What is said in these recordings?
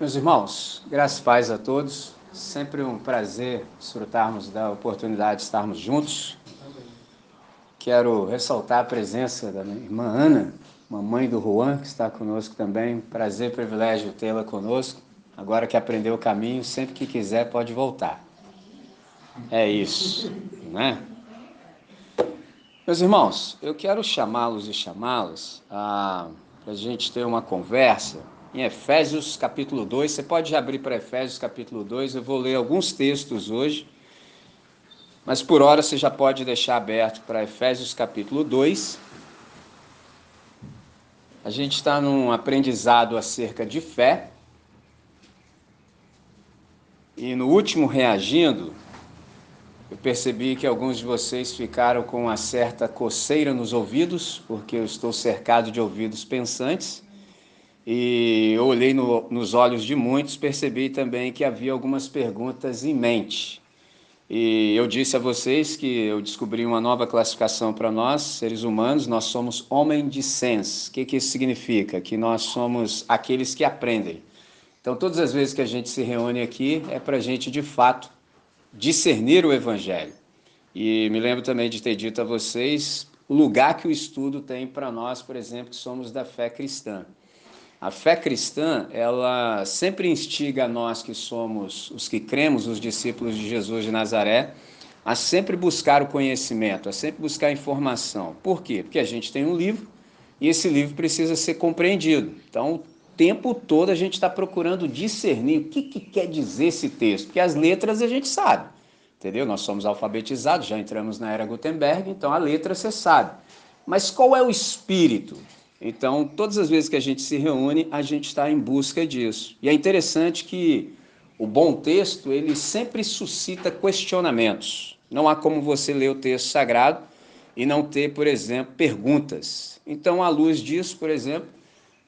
Meus irmãos, graças e paz a todos. Sempre um prazer desfrutarmos da oportunidade de estarmos juntos. Quero ressaltar a presença da minha irmã Ana, mamãe do Juan, que está conosco também. Prazer e privilégio tê-la conosco. Agora que aprendeu o caminho, sempre que quiser pode voltar. É isso, né? Meus irmãos, eu quero chamá-los e chamá-las para a gente ter uma conversa em Efésios capítulo 2. Você pode abrir para Efésios capítulo 2, eu vou ler alguns textos hoje, mas por hora você já pode deixar aberto para Efésios capítulo 2. A gente está num aprendizado acerca de fé. E no último reagindo, eu percebi que alguns de vocês ficaram com uma certa coceira nos ouvidos, porque eu estou cercado de ouvidos pensantes e eu olhei no, nos olhos de muitos, percebi também que havia algumas perguntas em mente. E eu disse a vocês que eu descobri uma nova classificação para nós, seres humanos, nós somos homem de sens. O que, que isso significa? Que nós somos aqueles que aprendem. Então, todas as vezes que a gente se reúne aqui, é para a gente, de fato, discernir o Evangelho. E me lembro também de ter dito a vocês o lugar que o estudo tem para nós, por exemplo, que somos da fé cristã. A fé cristã, ela sempre instiga a nós que somos os que cremos, os discípulos de Jesus de Nazaré, a sempre buscar o conhecimento, a sempre buscar informação. Por quê? Porque a gente tem um livro e esse livro precisa ser compreendido. Então, o tempo todo a gente está procurando discernir o que, que quer dizer esse texto, porque as letras a gente sabe, entendeu? Nós somos alfabetizados, já entramos na era Gutenberg, então a letra você sabe. Mas qual é o espírito? Então, todas as vezes que a gente se reúne, a gente está em busca disso. E é interessante que o bom texto, ele sempre suscita questionamentos. Não há como você ler o texto sagrado e não ter, por exemplo, perguntas. Então, à luz disso, por exemplo,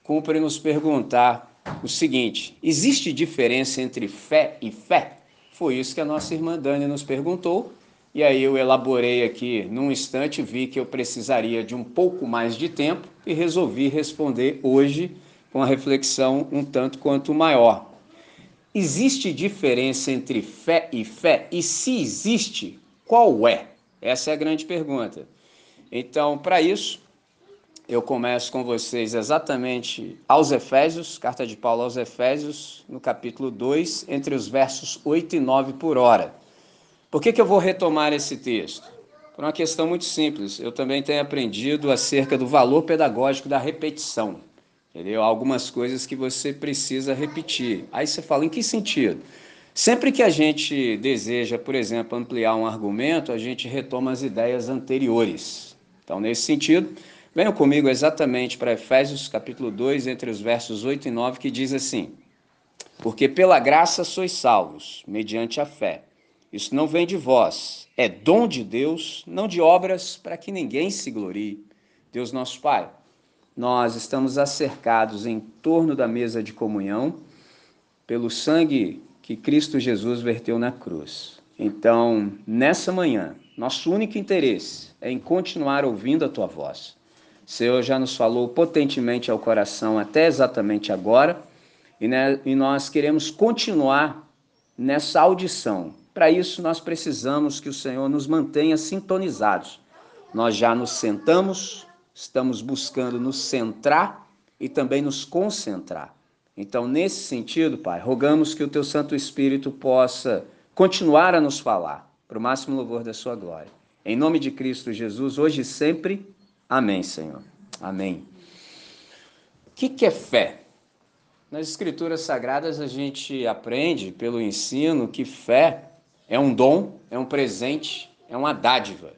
cumpre nos perguntar o seguinte: existe diferença entre fé e fé? Foi isso que a nossa irmã Dani nos perguntou e aí eu elaborei aqui num instante, vi que eu precisaria de um pouco mais de tempo e resolvi responder hoje com a reflexão um tanto quanto maior. Existe diferença entre fé e fé? E se existe, qual é? Essa é a grande pergunta. Então, para isso, eu começo com vocês exatamente aos Efésios, carta de Paulo aos Efésios, no capítulo 2, entre os versos 8 e 9 por hora. Por que, que eu vou retomar esse texto? Por uma questão muito simples. Eu também tenho aprendido acerca do valor pedagógico da repetição. Entendeu? Algumas coisas que você precisa repetir. Aí você fala, em que sentido? Sempre que a gente deseja, por exemplo, ampliar um argumento, a gente retoma as ideias anteriores. Então, nesse sentido, venham comigo exatamente para Efésios capítulo 2, entre os versos 8 e 9, que diz assim: Porque pela graça sois salvos, mediante a fé. Isso não vem de vós, é dom de Deus, não de obras, para que ninguém se glorie. Deus nosso Pai, nós estamos acercados em torno da mesa de comunhão pelo sangue que Cristo Jesus verteu na cruz. Então, nessa manhã, nosso único interesse é em continuar ouvindo a tua voz. O Senhor já nos falou potentemente ao coração até exatamente agora, e, né, e nós queremos continuar nessa audição para isso, nós precisamos que o Senhor nos mantenha sintonizados. Nós já nos sentamos, estamos buscando nos centrar e também nos concentrar. Então, nesse sentido, Pai, rogamos que o Teu Santo Espírito possa continuar a nos falar, para o máximo louvor da Sua glória. Em nome de Cristo Jesus, hoje e sempre. Amém, Senhor. Amém. O que, que é fé? Nas Escrituras Sagradas, a gente aprende pelo ensino que fé é um dom, é um presente, é uma dádiva.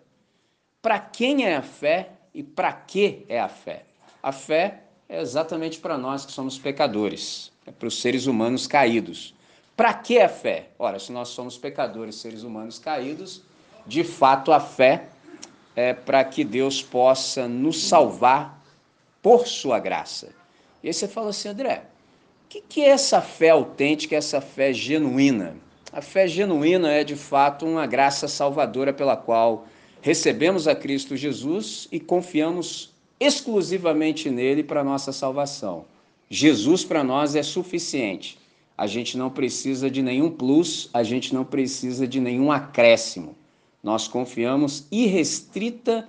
Para quem é a fé e para que é a fé? A fé é exatamente para nós que somos pecadores, é para os seres humanos caídos. Para que a fé? Ora, se nós somos pecadores, seres humanos caídos, de fato a fé é para que Deus possa nos salvar por sua graça. E aí você fala assim, André, o que, que é essa fé autêntica, essa fé genuína? A fé genuína é de fato uma graça salvadora pela qual recebemos a Cristo Jesus e confiamos exclusivamente nele para nossa salvação. Jesus para nós é suficiente. a gente não precisa de nenhum plus, a gente não precisa de nenhum acréscimo. Nós confiamos irrestrita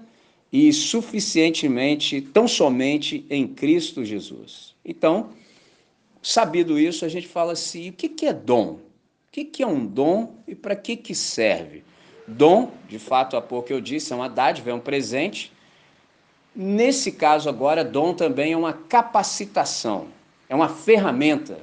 e suficientemente, tão somente em Cristo Jesus. Então, sabido isso, a gente fala assim: o que é dom? O que é um dom e para que, que serve? Dom, de fato, há pouco eu disse, é uma dádiva, é um presente. Nesse caso agora, dom também é uma capacitação, é uma ferramenta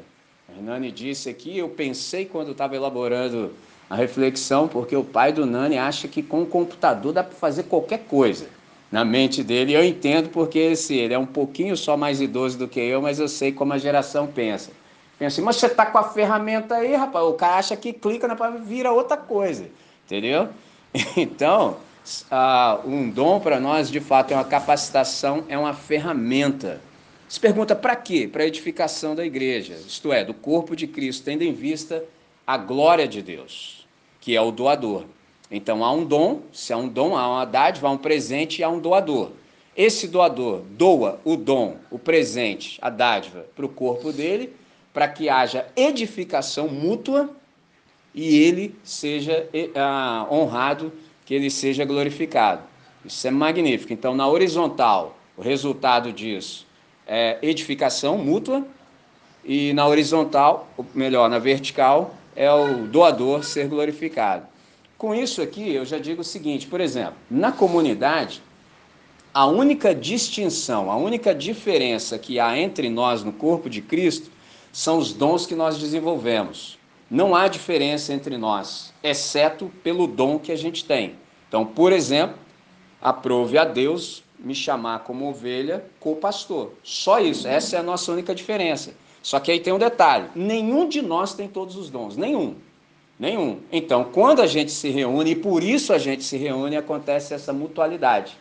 Nani disse aqui, eu pensei quando estava elaborando a reflexão, porque o pai do Nani acha que com o computador dá para fazer qualquer coisa na mente dele. Eu entendo porque esse, ele é um pouquinho só mais idoso do que eu, mas eu sei como a geração pensa. Pensa assim, mas você está com a ferramenta aí, rapaz, o cara acha que clica na vira outra coisa, entendeu? Então, uh, um dom para nós, de fato, é uma capacitação, é uma ferramenta se pergunta para quê? Para a edificação da igreja, isto é, do corpo de Cristo, tendo em vista a glória de Deus, que é o doador. Então há um dom, se há um dom, há uma dádiva, há um presente e há um doador. Esse doador doa o dom, o presente, a dádiva para o corpo dele, para que haja edificação mútua e ele seja ah, honrado, que ele seja glorificado. Isso é magnífico. Então, na horizontal, o resultado disso é, edificação mútua e na horizontal, melhor, na vertical, é o doador ser glorificado. Com isso aqui, eu já digo o seguinte, por exemplo, na comunidade, a única distinção, a única diferença que há entre nós no corpo de Cristo são os dons que nós desenvolvemos. Não há diferença entre nós, exceto pelo dom que a gente tem. Então, por exemplo, aprove a Deus me chamar como ovelha co-pastor. Só isso, essa é a nossa única diferença. Só que aí tem um detalhe: nenhum de nós tem todos os dons, nenhum. Nenhum. Então, quando a gente se reúne, e por isso a gente se reúne, acontece essa mutualidade.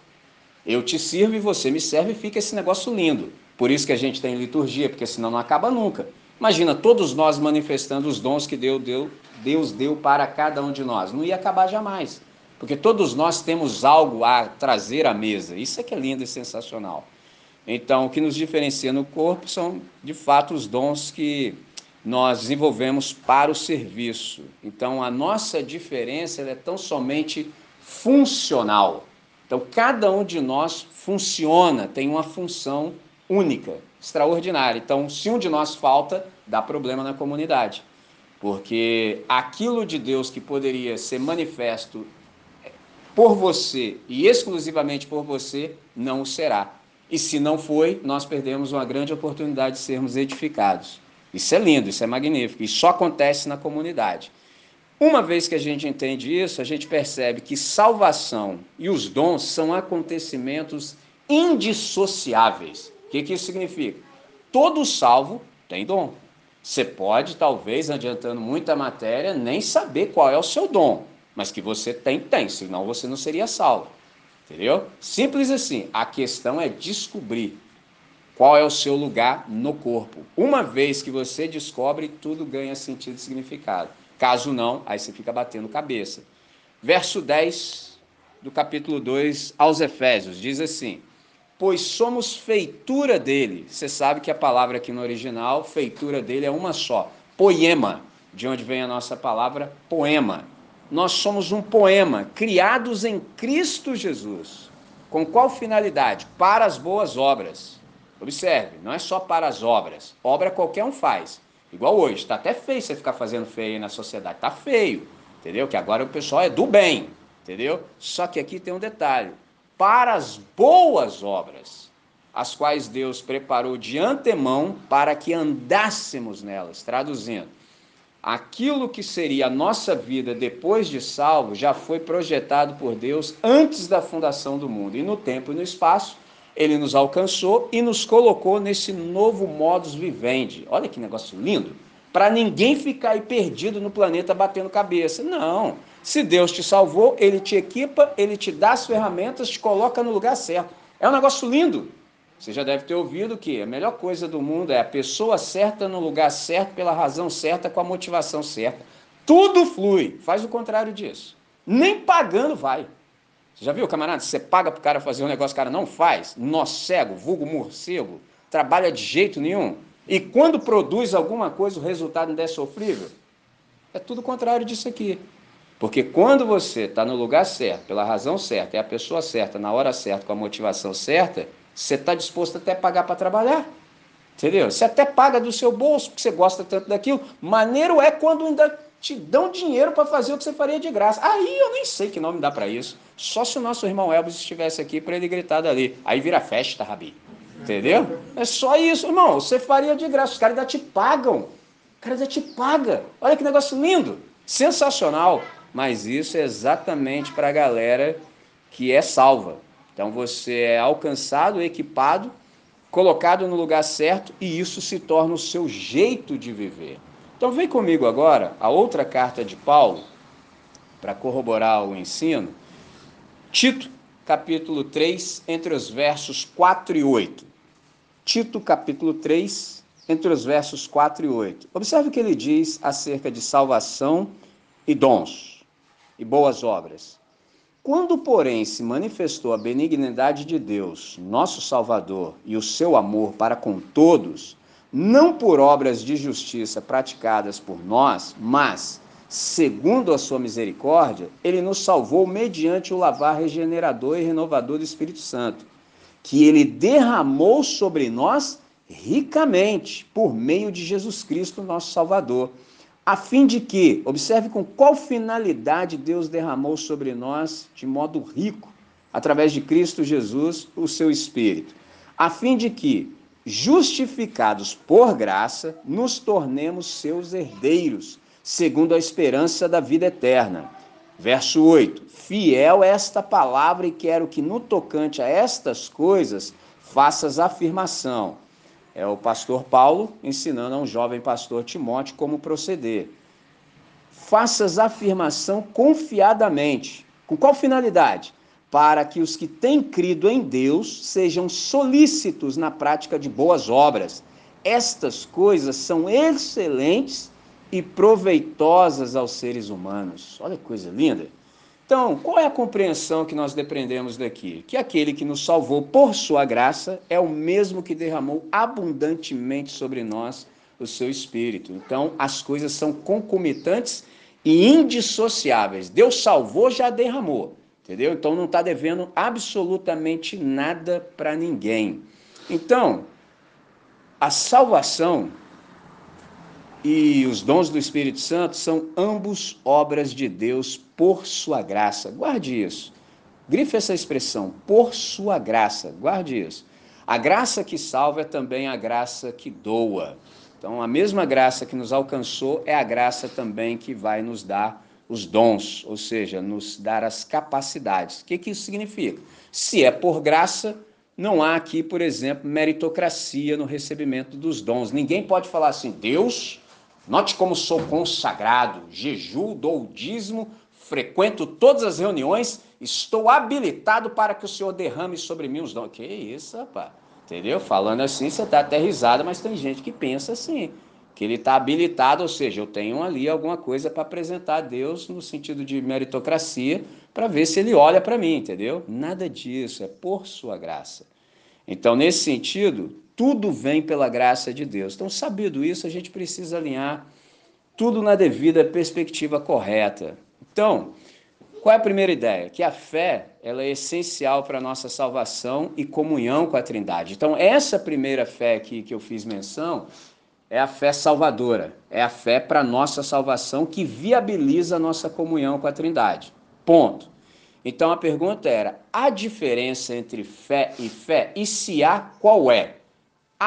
Eu te sirvo e você me serve e fica esse negócio lindo. Por isso que a gente tem liturgia, porque senão não acaba nunca. Imagina todos nós manifestando os dons que Deus deu, Deus deu para cada um de nós. Não ia acabar jamais. Porque todos nós temos algo a trazer à mesa. Isso é que é lindo e sensacional. Então, o que nos diferencia no corpo são, de fato, os dons que nós desenvolvemos para o serviço. Então, a nossa diferença é tão somente funcional. Então, cada um de nós funciona, tem uma função única, extraordinária. Então, se um de nós falta, dá problema na comunidade. Porque aquilo de Deus que poderia ser manifesto por você e exclusivamente por você, não o será. E se não foi, nós perdemos uma grande oportunidade de sermos edificados. Isso é lindo, isso é magnífico, e só acontece na comunidade. Uma vez que a gente entende isso, a gente percebe que salvação e os dons são acontecimentos indissociáveis. Que, que isso significa? Todo salvo tem dom. Você pode, talvez, adiantando muita matéria, nem saber qual é o seu dom. Mas que você tem, tem, senão você não seria salvo. Entendeu? Simples assim. A questão é descobrir qual é o seu lugar no corpo. Uma vez que você descobre, tudo ganha sentido e significado. Caso não, aí você fica batendo cabeça. Verso 10 do capítulo 2 aos Efésios diz assim: Pois somos feitura dele. Você sabe que a palavra aqui no original, feitura dele, é uma só: poema, de onde vem a nossa palavra poema nós somos um poema, criados em Cristo Jesus. Com qual finalidade? Para as boas obras. Observe, não é só para as obras. Obra qualquer um faz. Igual hoje, está até feio você ficar fazendo feio aí na sociedade. Está feio, entendeu? Que agora o pessoal é do bem, entendeu? Só que aqui tem um detalhe. Para as boas obras, as quais Deus preparou de antemão para que andássemos nelas. Traduzindo, aquilo que seria a nossa vida depois de salvo já foi projetado por Deus antes da fundação do mundo. E no tempo e no espaço, ele nos alcançou e nos colocou nesse novo modus vivendi. Olha que negócio lindo! Para ninguém ficar aí perdido no planeta batendo cabeça. Não. Se Deus te salvou, ele te equipa, ele te dá as ferramentas, te coloca no lugar certo. É um negócio lindo. Você já deve ter ouvido que a melhor coisa do mundo é a pessoa certa no lugar certo, pela razão certa, com a motivação certa. Tudo flui. Faz o contrário disso. Nem pagando vai. Você já viu, camarada? Você paga para o cara fazer um negócio o cara não faz? Nó cego, vulgo morcego, trabalha de jeito nenhum. E quando produz alguma coisa, o resultado ainda é sofrível? É tudo o contrário disso aqui. Porque quando você está no lugar certo, pela razão certa, é a pessoa certa, na hora certa, com a motivação certa, você está disposto até a pagar para trabalhar. Entendeu? Você até paga do seu bolso, porque você gosta tanto daquilo. Maneiro é quando ainda te dão dinheiro para fazer o que você faria de graça. Aí eu nem sei que nome dá para isso. Só se o nosso irmão Elvis estivesse aqui para ele gritar dali. Aí vira festa, Rabi. Entendeu? É só isso, irmão. Você faria de graça. Os caras ainda te pagam. O cara ainda te paga. Olha que negócio lindo. Sensacional. Mas isso é exatamente para a galera que é salva. Então você é alcançado, equipado colocado no lugar certo e isso se torna o seu jeito de viver. Então vem comigo agora a outra carta de Paulo para corroborar o ensino. Tito, capítulo 3, entre os versos 4 e 8. Tito, capítulo 3, entre os versos 4 e 8. Observe o que ele diz acerca de salvação e dons e boas obras. Quando, porém, se manifestou a benignidade de Deus, nosso Salvador, e o seu amor para com todos, não por obras de justiça praticadas por nós, mas, segundo a sua misericórdia, ele nos salvou mediante o lavar regenerador e renovador do Espírito Santo, que ele derramou sobre nós ricamente por meio de Jesus Cristo, nosso Salvador a fim de que, observe com qual finalidade Deus derramou sobre nós de modo rico, através de Cristo Jesus, o seu Espírito, a fim de que, justificados por graça, nos tornemos seus herdeiros, segundo a esperança da vida eterna. Verso 8: Fiel é esta palavra, e quero que no tocante a estas coisas faças afirmação é o pastor Paulo ensinando a um jovem pastor Timóteo como proceder. Faças afirmação confiadamente. Com qual finalidade? Para que os que têm crido em Deus sejam solícitos na prática de boas obras. Estas coisas são excelentes e proveitosas aos seres humanos. Olha que coisa linda. Então, qual é a compreensão que nós depreendemos daqui? Que aquele que nos salvou por sua graça é o mesmo que derramou abundantemente sobre nós o seu espírito. Então, as coisas são concomitantes e indissociáveis. Deus salvou, já derramou. Entendeu? Então não está devendo absolutamente nada para ninguém. Então, a salvação e os dons do Espírito Santo são ambos obras de Deus por sua graça. Guarde isso. Grife essa expressão, por sua graça. Guarde isso. A graça que salva é também a graça que doa. Então, a mesma graça que nos alcançou é a graça também que vai nos dar os dons, ou seja, nos dar as capacidades. O que, que isso significa? Se é por graça, não há aqui, por exemplo, meritocracia no recebimento dos dons. Ninguém pode falar assim, Deus Note como sou consagrado, jejuo, dou dízimo, frequento todas as reuniões, estou habilitado para que o Senhor derrame sobre mim os dons. Que isso, rapaz? Entendeu? Falando assim, você está até risada, mas tem gente que pensa assim, que ele está habilitado, ou seja, eu tenho ali alguma coisa para apresentar a Deus no sentido de meritocracia, para ver se ele olha para mim, entendeu? Nada disso, é por sua graça. Então, nesse sentido, tudo vem pela graça de Deus. Então, sabido isso, a gente precisa alinhar tudo na devida perspectiva correta. Então, qual é a primeira ideia? Que a fé ela é essencial para a nossa salvação e comunhão com a Trindade. Então, essa primeira fé aqui que eu fiz menção é a fé salvadora, é a fé para a nossa salvação que viabiliza a nossa comunhão com a Trindade. Ponto. Então a pergunta era: a diferença entre fé e fé? E se há, qual é?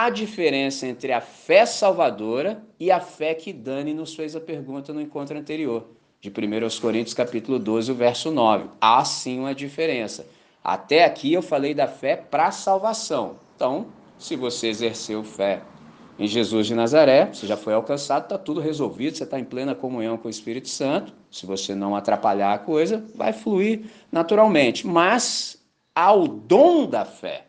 A diferença entre a fé salvadora e a fé que Dani nos fez a pergunta no encontro anterior, de 1 Coríntios capítulo 12, verso 9. Há sim uma diferença. Até aqui eu falei da fé para salvação. Então, se você exerceu fé em Jesus de Nazaré, você já foi alcançado, está tudo resolvido, você está em plena comunhão com o Espírito Santo. Se você não atrapalhar a coisa, vai fluir naturalmente. Mas há o dom da fé.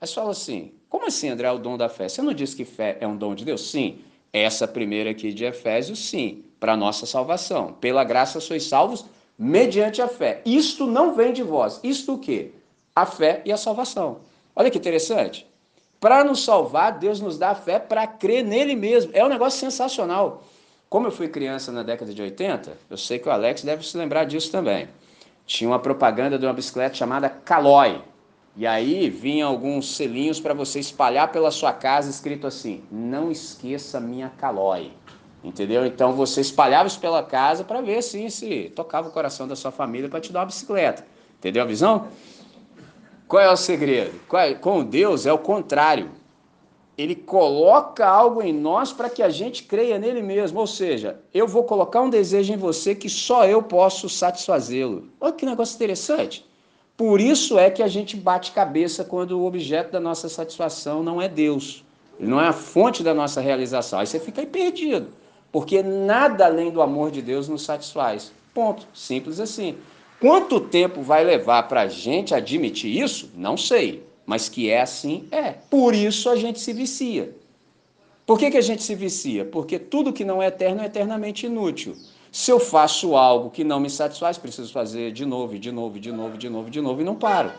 Mas fala assim: como assim, André, é o dom da fé? Você não disse que fé é um dom de Deus? Sim. Essa primeira aqui de Efésios, sim, para nossa salvação. Pela graça sois salvos mediante a fé. Isto não vem de vós. Isto o quê? A fé e a salvação. Olha que interessante. Para nos salvar, Deus nos dá fé para crer nele mesmo. É um negócio sensacional. Como eu fui criança na década de 80, eu sei que o Alex deve se lembrar disso também. Tinha uma propaganda de uma bicicleta chamada Caloi. E aí vinha alguns selinhos para você espalhar pela sua casa escrito assim: "Não esqueça minha Caloi". Entendeu? Então você espalhava isso pela casa para ver assim, se tocava o coração da sua família para te dar uma bicicleta. Entendeu a visão? Qual é o segredo? É? Com Deus é o contrário ele coloca algo em nós para que a gente creia nele mesmo. Ou seja, eu vou colocar um desejo em você que só eu posso satisfazê-lo. Olha que negócio interessante. Por isso é que a gente bate cabeça quando o objeto da nossa satisfação não é Deus. Ele não é a fonte da nossa realização. Aí você fica aí perdido. Porque nada além do amor de Deus nos satisfaz. Ponto. Simples assim. Quanto tempo vai levar para a gente admitir isso? Não sei. Mas que é assim, é. Por isso a gente se vicia. Por que, que a gente se vicia? Porque tudo que não é eterno é eternamente inútil. Se eu faço algo que não me satisfaz, preciso fazer de novo, de novo, de novo, de novo, de novo e não paro.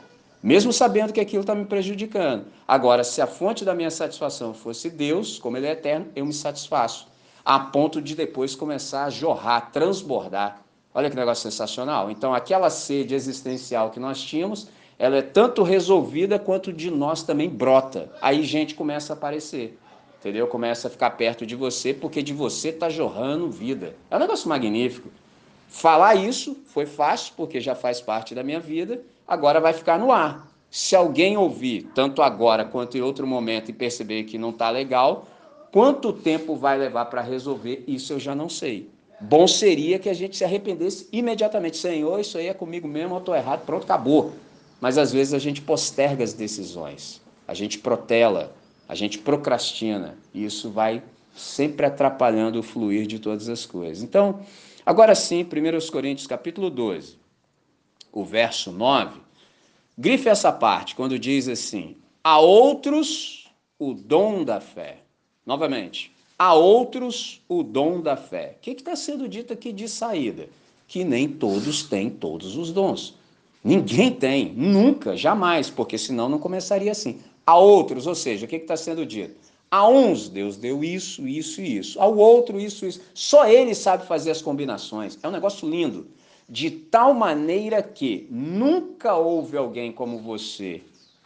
Mesmo sabendo que aquilo está me prejudicando. Agora, se a fonte da minha satisfação fosse Deus, como Ele é eterno, eu me satisfaço. A ponto de depois começar a jorrar, transbordar. Olha que negócio sensacional. Então, aquela sede existencial que nós tínhamos, ela é tanto resolvida quanto de nós também brota. Aí gente começa a aparecer, entendeu? Começa a ficar perto de você porque de você está jorrando vida. É um negócio magnífico. Falar isso foi fácil porque já faz parte da minha vida, agora vai ficar no ar. Se alguém ouvir, tanto agora quanto em outro momento, e perceber que não está legal, quanto tempo vai levar para resolver, isso eu já não sei. Bom seria que a gente se arrependesse imediatamente. Senhor, isso aí é comigo mesmo, eu estou errado, pronto, acabou. Mas às vezes a gente posterga as decisões, a gente protela, a gente procrastina, e isso vai sempre atrapalhando o fluir de todas as coisas. Então, agora sim, 1 Coríntios capítulo 12, o verso 9, grife essa parte, quando diz assim: a outros o dom da fé. Novamente, a outros o dom da fé. O que está sendo dito aqui de saída? Que nem todos têm todos os dons. Ninguém tem, nunca, jamais, porque senão não começaria assim. A outros, ou seja, o que está sendo dito? A uns Deus deu isso, isso e isso. Ao outro, isso, isso. Só ele sabe fazer as combinações. É um negócio lindo. De tal maneira que nunca houve alguém como você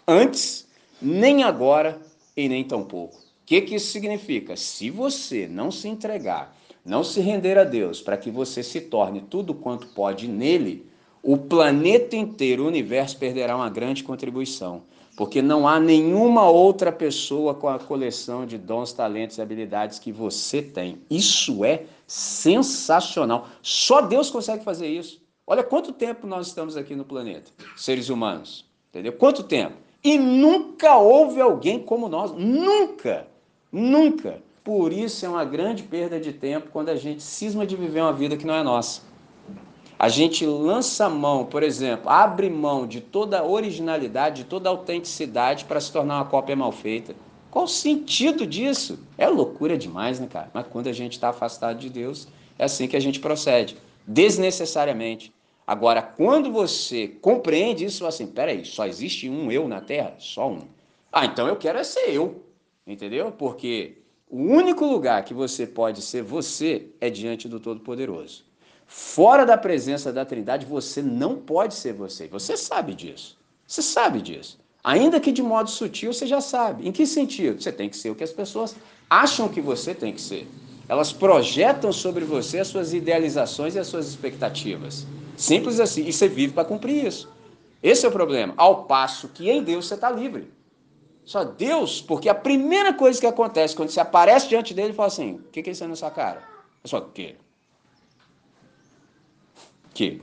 antes, nem agora e nem tampouco. O que, que isso significa? Se você não se entregar, não se render a Deus para que você se torne tudo quanto pode nele, o planeta inteiro, o universo perderá uma grande contribuição, porque não há nenhuma outra pessoa com a coleção de dons, talentos e habilidades que você tem. Isso é sensacional. Só Deus consegue fazer isso. Olha quanto tempo nós estamos aqui no planeta, seres humanos, entendeu? Quanto tempo? E nunca houve alguém como nós, nunca, nunca. Por isso é uma grande perda de tempo quando a gente cisma de viver uma vida que não é nossa a gente lança mão, por exemplo, abre mão de toda a originalidade, de toda a autenticidade para se tornar uma cópia mal feita. Qual o sentido disso? É loucura demais, né, cara? Mas quando a gente está afastado de Deus, é assim que a gente procede, desnecessariamente. Agora, quando você compreende isso, assim, peraí, só existe um eu na Terra? Só um. Ah, então eu quero é ser eu, entendeu? Porque o único lugar que você pode ser você é diante do Todo-Poderoso. Fora da presença da Trindade, você não pode ser você. Você sabe disso. Você sabe disso. Ainda que de modo sutil, você já sabe. Em que sentido? Você tem que ser o que as pessoas acham que você tem que ser. Elas projetam sobre você as suas idealizações e as suas expectativas. Simples assim. E você vive para cumprir isso. Esse é o problema. Ao passo que em Deus você está livre. Só Deus, porque a primeira coisa que acontece quando você aparece diante dele, ele fala assim: o que, é isso aí na sua cara? É só o quê? Que?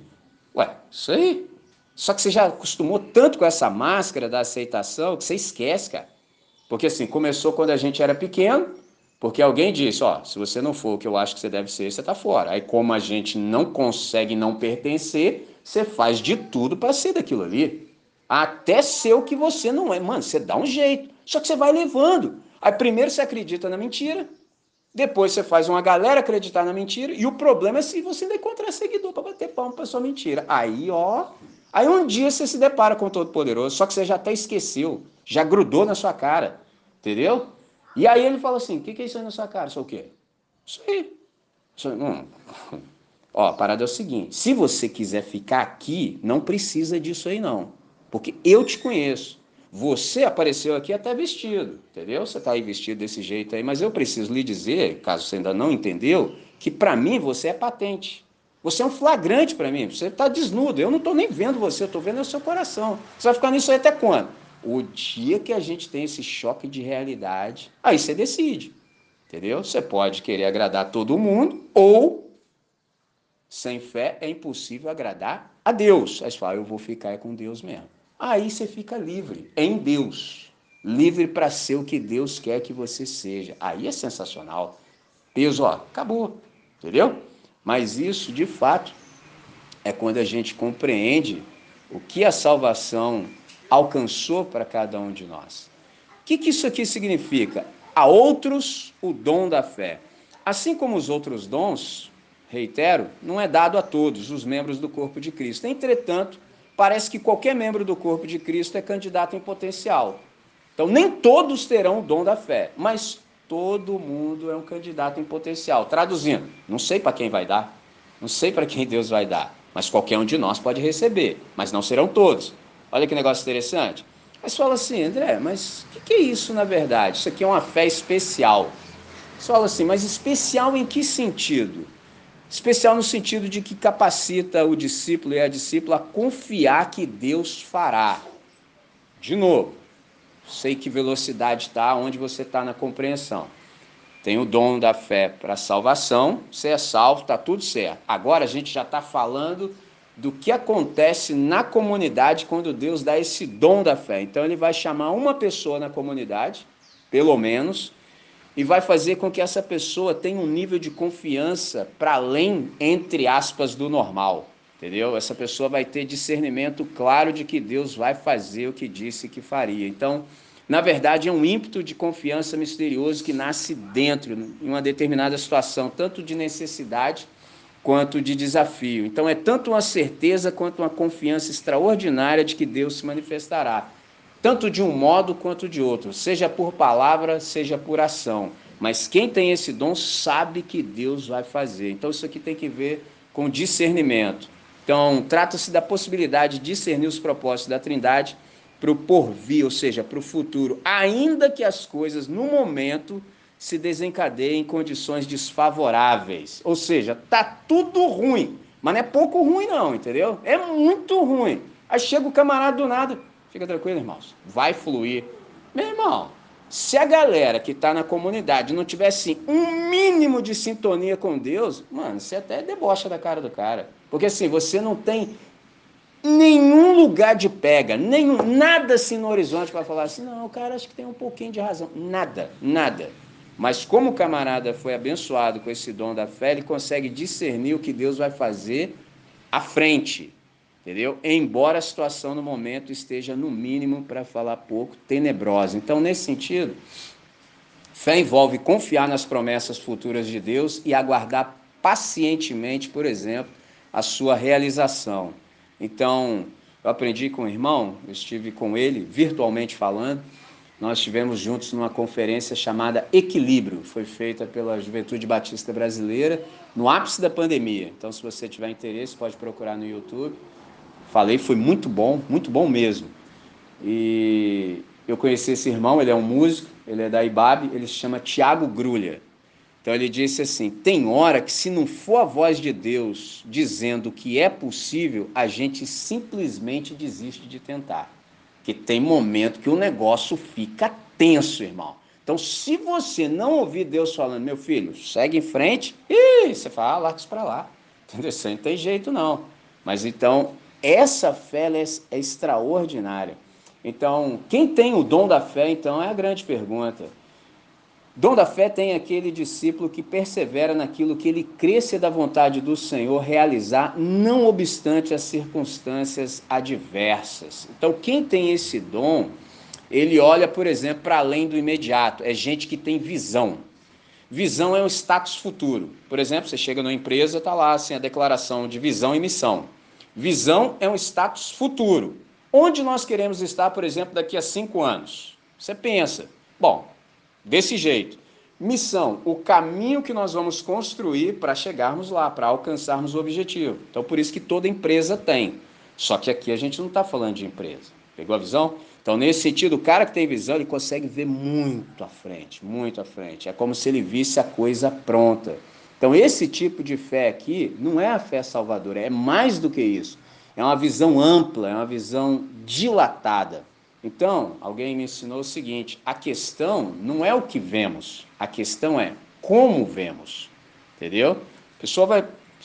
Ué, isso aí. Só que você já acostumou tanto com essa máscara da aceitação que você esquece, cara. Porque assim, começou quando a gente era pequeno, porque alguém disse, ó, se você não for o que eu acho que você deve ser, você tá fora. Aí como a gente não consegue não pertencer, você faz de tudo para ser daquilo ali. Até ser o que você não é. Mano, você dá um jeito. Só que você vai levando. Aí primeiro você acredita na mentira, depois você faz uma galera acreditar na mentira. E o problema é se você ainda encontrar seguidor para bater palma para sua mentira. Aí, ó. Aí um dia você se depara com o Todo-Poderoso, só que você já até esqueceu, já grudou na sua cara. Entendeu? E aí ele fala assim: o que, que é isso aí na sua cara? Isso é o quê? Isso aí. Isso aí hum. Ó, a parada é o seguinte: se você quiser ficar aqui, não precisa disso aí, não. Porque eu te conheço. Você apareceu aqui até vestido, entendeu? Você está aí vestido desse jeito aí, mas eu preciso lhe dizer, caso você ainda não entendeu, que para mim você é patente. Você é um flagrante para mim. Você está desnudo. Eu não estou nem vendo você, eu estou vendo o seu coração. Você vai ficar nisso aí até quando? O dia que a gente tem esse choque de realidade, aí você decide. Entendeu? Você pode querer agradar todo mundo ou sem fé é impossível agradar a Deus. Aí você fala, eu vou ficar com Deus mesmo. Aí você fica livre, em Deus. Livre para ser o que Deus quer que você seja. Aí é sensacional. Deus, ó, acabou. Entendeu? Mas isso, de fato, é quando a gente compreende o que a salvação alcançou para cada um de nós. O que, que isso aqui significa? A outros o dom da fé. Assim como os outros dons, reitero, não é dado a todos os membros do corpo de Cristo. Entretanto, parece que qualquer membro do corpo de Cristo é candidato em potencial. Então, nem todos terão o dom da fé, mas todo mundo é um candidato em potencial. Traduzindo, não sei para quem vai dar, não sei para quem Deus vai dar, mas qualquer um de nós pode receber, mas não serão todos. Olha que negócio interessante. Mas fala assim, André, mas o que, que, é isso na verdade? Isso aqui é uma fé especial. Você fala assim, mas especial em que sentido? Especial no sentido de que capacita o discípulo e a discípula a confiar que Deus fará. De novo, sei que velocidade está, onde você está na compreensão. Tem o dom da fé para salvação, você é salvo, está tudo certo. Agora a gente já está falando do que acontece na comunidade quando Deus dá esse dom da fé. Então ele vai chamar uma pessoa na comunidade, pelo menos, e vai fazer com que essa pessoa tenha um nível de confiança para além, entre aspas, do normal. Entendeu? Essa pessoa vai ter discernimento claro de que Deus vai fazer o que disse que faria. Então, na verdade, é um ímpeto de confiança misterioso que nasce dentro, em uma determinada situação, tanto de necessidade quanto de desafio. Então é tanto uma certeza quanto uma confiança extraordinária de que Deus se manifestará, tanto de um modo quanto de outro, seja por palavra, seja por ação. Mas quem tem esse dom sabe que Deus vai fazer. Então isso aqui tem que ver com discernimento. Então, trata-se da possibilidade de discernir os propósitos da Trindade para o porvir, ou seja, para o futuro, ainda que as coisas no momento se desencadeia em condições desfavoráveis. Ou seja, tá tudo ruim, mas não é pouco ruim não, entendeu? É muito ruim. Aí chega o camarada do nada, fica tranquilo, irmãos, vai fluir. Meu irmão, se a galera que está na comunidade não tivesse um mínimo de sintonia com Deus, mano, você até debocha da cara do cara. Porque assim, você não tem nenhum lugar de pega, nenhum, nada assim no horizonte para falar assim, não, o cara acho que tem um pouquinho de razão. Nada, nada. Mas como o camarada foi abençoado com esse dom da fé, ele consegue discernir o que Deus vai fazer à frente, entendeu? Embora a situação no momento esteja, no mínimo, para falar pouco, tenebrosa. Então, nesse sentido, fé envolve confiar nas promessas futuras de Deus e aguardar pacientemente, por exemplo, a sua realização. Então, eu aprendi com o irmão, eu estive com ele, virtualmente falando, nós estivemos juntos numa conferência chamada Equilíbrio, foi feita pela Juventude Batista Brasileira no ápice da pandemia. Então, se você tiver interesse, pode procurar no YouTube. Falei, foi muito bom, muito bom mesmo. E eu conheci esse irmão, ele é um músico, ele é da IBAB, ele se chama Tiago Grulha. Então ele disse assim: tem hora que, se não for a voz de Deus dizendo que é possível, a gente simplesmente desiste de tentar que tem momento que o negócio fica tenso, irmão. Então, se você não ouvir Deus falando, meu filho, segue em frente, e você fala, ah, larga isso para lá. Entendeu? Isso não tem jeito, não. Mas então, essa fé é, é extraordinária. Então, quem tem o dom da fé, então, é a grande pergunta. Dom da fé tem aquele discípulo que persevera naquilo que ele crê ser da vontade do Senhor realizar, não obstante as circunstâncias adversas. Então, quem tem esse dom, ele olha, por exemplo, para além do imediato. É gente que tem visão. Visão é um status futuro. Por exemplo, você chega numa empresa, está lá assim, a declaração de visão e missão. Visão é um status futuro. Onde nós queremos estar, por exemplo, daqui a cinco anos? Você pensa, Bom, desse jeito. Missão, o caminho que nós vamos construir para chegarmos lá, para alcançarmos o objetivo. Então, por isso que toda empresa tem. Só que aqui a gente não está falando de empresa. Pegou a visão? Então, nesse sentido, o cara que tem visão, ele consegue ver muito à frente, muito à frente. É como se ele visse a coisa pronta. Então, esse tipo de fé aqui não é a fé salvadora, é mais do que isso. É uma visão ampla, é uma visão dilatada. Então, alguém me ensinou o seguinte: a questão não é o que vemos, a questão é como vemos. Entendeu? A pessoa vai.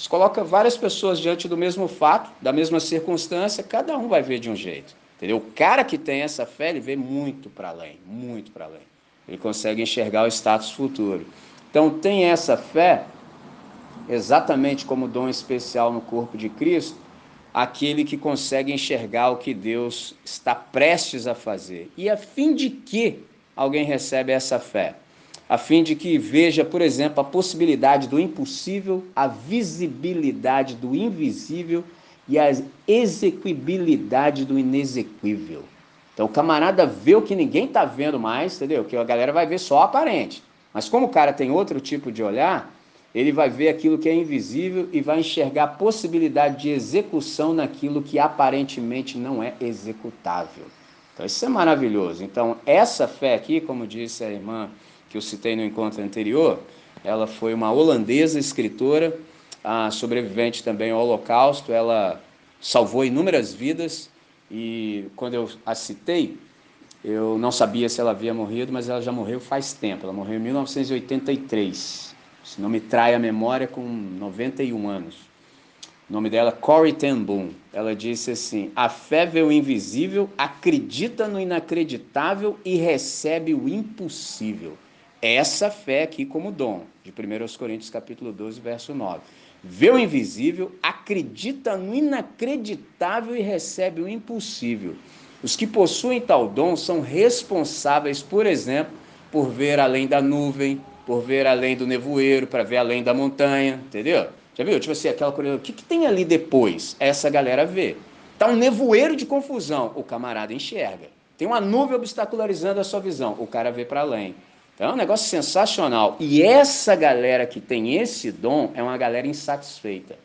Coloca várias pessoas diante do mesmo fato, da mesma circunstância, cada um vai ver de um jeito. Entendeu? O cara que tem essa fé, ele vê muito para além, muito para além. Ele consegue enxergar o status futuro. Então, tem essa fé, exatamente como dom especial no corpo de Cristo, aquele que consegue enxergar o que Deus está prestes a fazer. E a fim de que alguém recebe essa fé? A fim de que veja, por exemplo, a possibilidade do impossível, a visibilidade do invisível e a execuibilidade do inexequível. Então o camarada vê o que ninguém está vendo mais, entendeu? Que a galera vai ver só aparente. Mas como o cara tem outro tipo de olhar, ele vai ver aquilo que é invisível e vai enxergar a possibilidade de execução naquilo que aparentemente não é executável. Então, isso é maravilhoso. Então, essa fé aqui, como disse a irmã que eu citei no encontro anterior, ela foi uma holandesa escritora, sobrevivente também ao Holocausto, ela salvou inúmeras vidas e quando eu a citei, eu não sabia se ela havia morrido, mas ela já morreu faz tempo. Ela morreu em 1983 se não me trai a memória, com 91 anos. O nome dela é Corey Ten Boom. Ela disse assim: A fé vê o invisível, acredita no inacreditável e recebe o impossível. Essa fé aqui como dom, de 1 Coríntios capítulo 12, verso 9. Vê o invisível, acredita no inacreditável e recebe o impossível. Os que possuem tal dom são responsáveis, por exemplo, por ver além da nuvem, por ver além do nevoeiro, para ver além da montanha, entendeu? Já viu? Tipo assim, aquela coisa, o que, que tem ali depois? Essa galera vê. Tá um nevoeiro de confusão, o camarada enxerga. Tem uma nuvem obstacularizando a sua visão, o cara vê para além. Então é um negócio sensacional. E essa galera que tem esse dom é uma galera insatisfeita.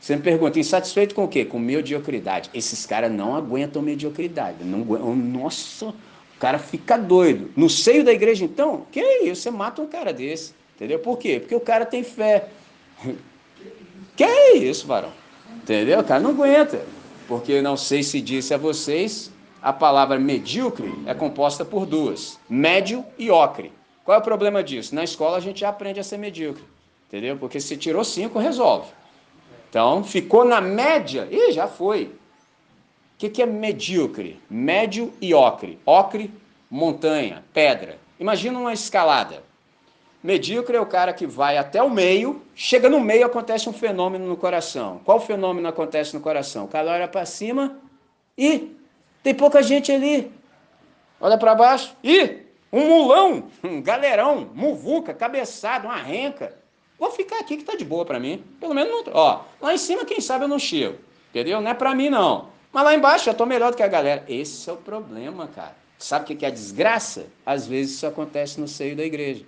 Você me pergunta, insatisfeito com o quê? Com mediocridade. Esses caras não aguentam mediocridade. Não. Nossa, cara fica doido. No seio da igreja, então, que é isso? Você mata um cara desse. Entendeu? Por quê? Porque o cara tem fé. Que é isso, varão? Entendeu? O cara não aguenta. Porque não sei se disse a vocês, a palavra medíocre é composta por duas: médio e ocre. Qual é o problema disso? Na escola a gente já aprende a ser medíocre. Entendeu? Porque se tirou cinco, resolve. Então, ficou na média, e já foi que, que é medíocre? Médio e ocre. Ocre, montanha, pedra. Imagina uma escalada. Medíocre é o cara que vai até o meio, chega no meio, acontece um fenômeno no coração. Qual fenômeno acontece no coração? O cara olha para cima e tem pouca gente ali. Olha para baixo e um mulão, um galerão, muvuca, cabeçado, uma renca. Vou ficar aqui que tá de boa para mim. Pelo menos, não, ó, lá em cima quem sabe eu não chego. Entendeu? Não é para mim não. Mas lá embaixo eu estou melhor do que a galera. Esse é o problema, cara. Sabe o que é a desgraça? Às vezes isso acontece no seio da igreja.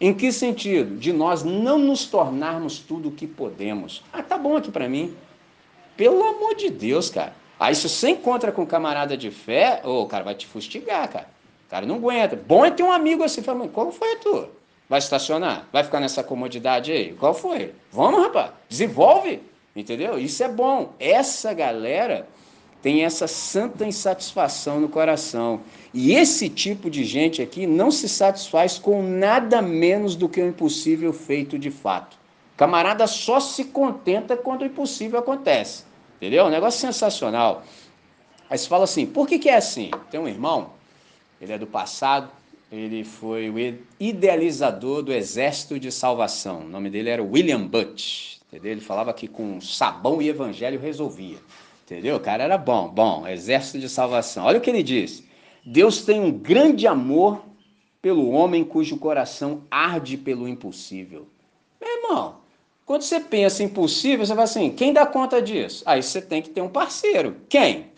Em que sentido? De nós não nos tornarmos tudo o que podemos. Ah, tá bom aqui para mim. Pelo amor de Deus, cara. Aí se você encontra com um camarada de fé, oh, o cara vai te fustigar, cara. O cara não aguenta. Bom é ter um amigo assim, falando, qual foi tu? Vai estacionar? Vai ficar nessa comodidade aí? Qual foi? Vamos, rapaz. Desenvolve. Entendeu? Isso é bom. Essa galera tem essa santa insatisfação no coração. E esse tipo de gente aqui não se satisfaz com nada menos do que o impossível feito de fato. Camarada só se contenta quando o impossível acontece. Entendeu? Um negócio sensacional. Aí você fala assim: por que, que é assim? Tem um irmão, ele é do passado, ele foi o idealizador do Exército de Salvação. O nome dele era William Butch. Entendeu? Ele falava que com sabão e evangelho resolvia. Entendeu? O cara era bom, bom, exército de salvação. Olha o que ele diz. Deus tem um grande amor pelo homem cujo coração arde pelo impossível. Meu irmão, quando você pensa impossível, você fala assim: quem dá conta disso? Aí você tem que ter um parceiro. Quem?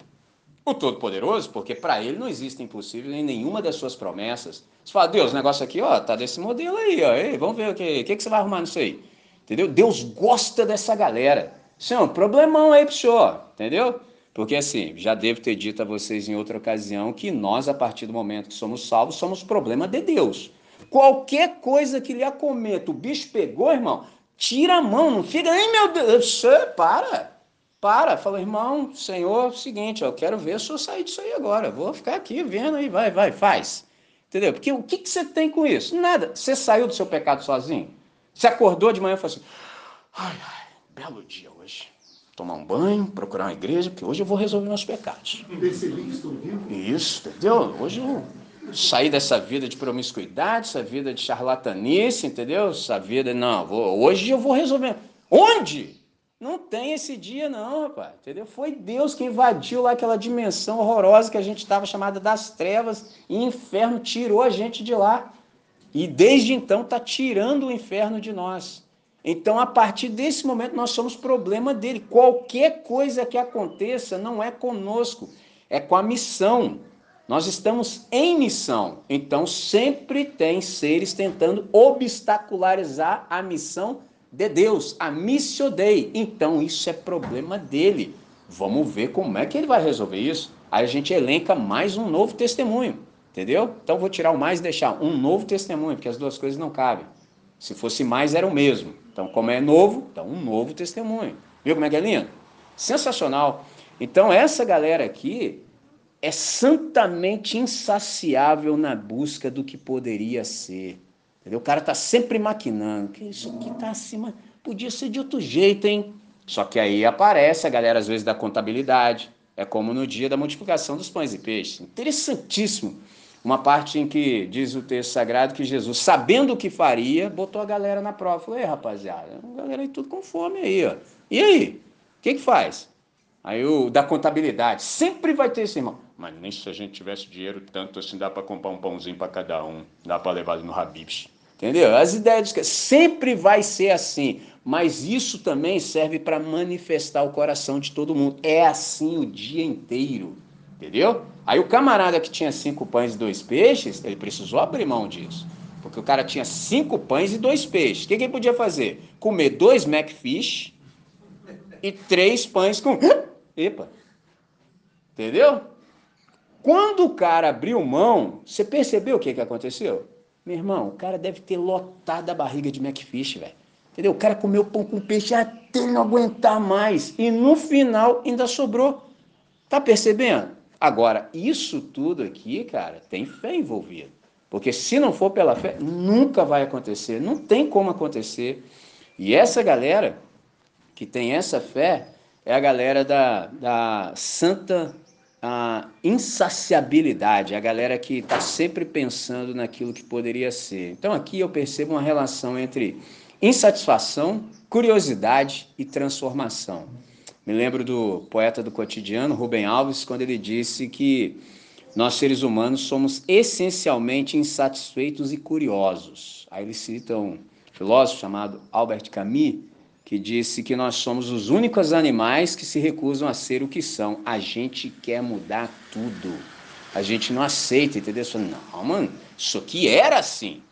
O Todo-Poderoso, porque para ele não existe impossível em nenhuma das suas promessas. Você fala, Deus, o negócio aqui, ó, tá desse modelo aí, ó. Ei, vamos ver o que, o que, que você vai arrumar nisso aí. Entendeu? Deus gosta dessa galera. Isso é problemão aí pro senhor, entendeu? Porque assim, já devo ter dito a vocês em outra ocasião que nós, a partir do momento que somos salvos, somos problema de Deus. Qualquer coisa que lhe acometa, o bicho pegou, irmão, tira a mão, não fica, ai meu Deus, para, para. Fala, irmão, Senhor, é o seguinte, eu quero ver se eu sair disso aí agora, vou ficar aqui vendo aí, vai, vai, faz. Entendeu? Porque o que, que você tem com isso? Nada. Você saiu do seu pecado sozinho? Você acordou de manhã e falou assim, ai, ai, belo dia hoje tomar um banho, procurar uma igreja, porque hoje eu vou resolver meus pecados. Isso, entendeu? Hoje eu sair dessa vida de promiscuidade, essa vida de charlatanice, entendeu? Essa vida, não, vou, hoje eu vou resolver. Onde? Não tem esse dia não, rapaz, entendeu? Foi Deus que invadiu lá aquela dimensão horrorosa que a gente estava chamada das trevas e inferno tirou a gente de lá. E desde então está tirando o inferno de nós. Então, a partir desse momento, nós somos problema dele. Qualquer coisa que aconteça não é conosco, é com a missão. Nós estamos em missão, então sempre tem seres tentando obstacularizar a missão de Deus, a missio dei. Então isso é problema dele. Vamos ver como é que ele vai resolver isso. Aí a gente elenca mais um novo testemunho, entendeu? Então vou tirar o mais e deixar um novo testemunho, porque as duas coisas não cabem. Se fosse mais, era o mesmo. Então, como é novo, então um novo testemunho. Viu como é que é lindo? Sensacional. Então, essa galera aqui, é santamente insaciável na busca do que poderia ser. Entendeu? O cara está sempre maquinando, que isso aqui está acima, podia ser de outro jeito, hein? Só que aí aparece a galera, às vezes, da contabilidade. É como no dia da multiplicação dos pães e peixes. Interessantíssimo. Uma parte em que diz o texto sagrado que Jesus, sabendo o que faria, botou a galera na prova. Falou, ei, rapaziada, a galera aí tudo com fome aí, ó. E aí? O que que faz? Aí o da contabilidade, sempre vai ter esse irmão. Mas nem se a gente tivesse dinheiro tanto assim, dá para comprar um pãozinho para cada um, dá para levar no Habibs. Entendeu? As ideias que sempre vai ser assim, mas isso também serve para manifestar o coração de todo mundo. É assim o dia inteiro, entendeu? Aí o camarada que tinha cinco pães e dois peixes, ele precisou abrir mão disso. Porque o cara tinha cinco pães e dois peixes. O que, que ele podia fazer? Comer dois Macfish e três pães com. Epa! Entendeu? Quando o cara abriu mão, você percebeu o que, que aconteceu? Meu irmão, o cara deve ter lotado a barriga de Macfish, velho. Entendeu? O cara comeu pão com peixe até não aguentar mais. E no final ainda sobrou. Tá percebendo? Agora, isso tudo aqui, cara, tem fé envolvida. Porque se não for pela fé, nunca vai acontecer. Não tem como acontecer. E essa galera que tem essa fé é a galera da, da santa a insaciabilidade, a galera que está sempre pensando naquilo que poderia ser. Então aqui eu percebo uma relação entre insatisfação, curiosidade e transformação. Me lembro do poeta do cotidiano, Rubem Alves, quando ele disse que nós seres humanos somos essencialmente insatisfeitos e curiosos. Aí ele cita um filósofo chamado Albert Camus, que disse que nós somos os únicos animais que se recusam a ser o que são. A gente quer mudar tudo. A gente não aceita, entendeu? Não, mano, isso aqui era assim,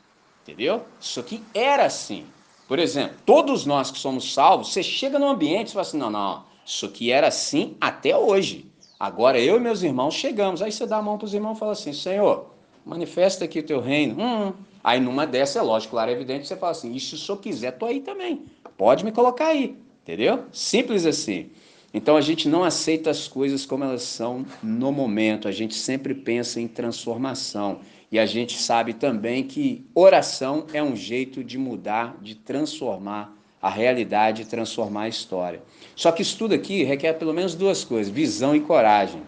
entendeu? Isso aqui era assim. Por exemplo, todos nós que somos salvos, você chega num ambiente e fala assim, não, não, isso aqui era assim até hoje. Agora eu e meus irmãos chegamos. Aí você dá a mão para os irmãos e fala assim, Senhor, manifesta aqui o teu reino. Hum, aí numa dessa, é lógico, claro, é evidente, você fala assim, e se o senhor quiser, tô aí também. Pode me colocar aí, entendeu? Simples assim. Então a gente não aceita as coisas como elas são no momento, a gente sempre pensa em transformação. E a gente sabe também que oração é um jeito de mudar, de transformar a realidade e transformar a história. Só que isso tudo aqui requer pelo menos duas coisas: visão e coragem.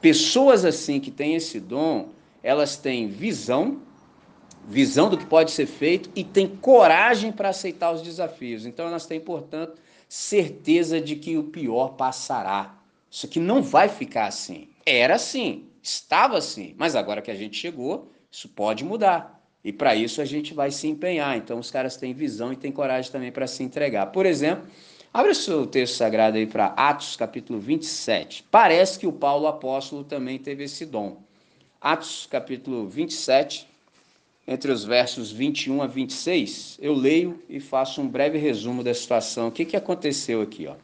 Pessoas assim que têm esse dom, elas têm visão visão do que pode ser feito e tem coragem para aceitar os desafios. Então elas têm, portanto, certeza de que o pior passará. Isso aqui não vai ficar assim. Era assim, estava assim, mas agora que a gente chegou, isso pode mudar. E para isso a gente vai se empenhar. Então os caras têm visão e têm coragem também para se entregar. Por exemplo, abre o seu texto sagrado aí para Atos capítulo 27. Parece que o Paulo apóstolo também teve esse dom. Atos capítulo 27, entre os versos 21 a 26, eu leio e faço um breve resumo da situação. O que, que aconteceu aqui? Ó?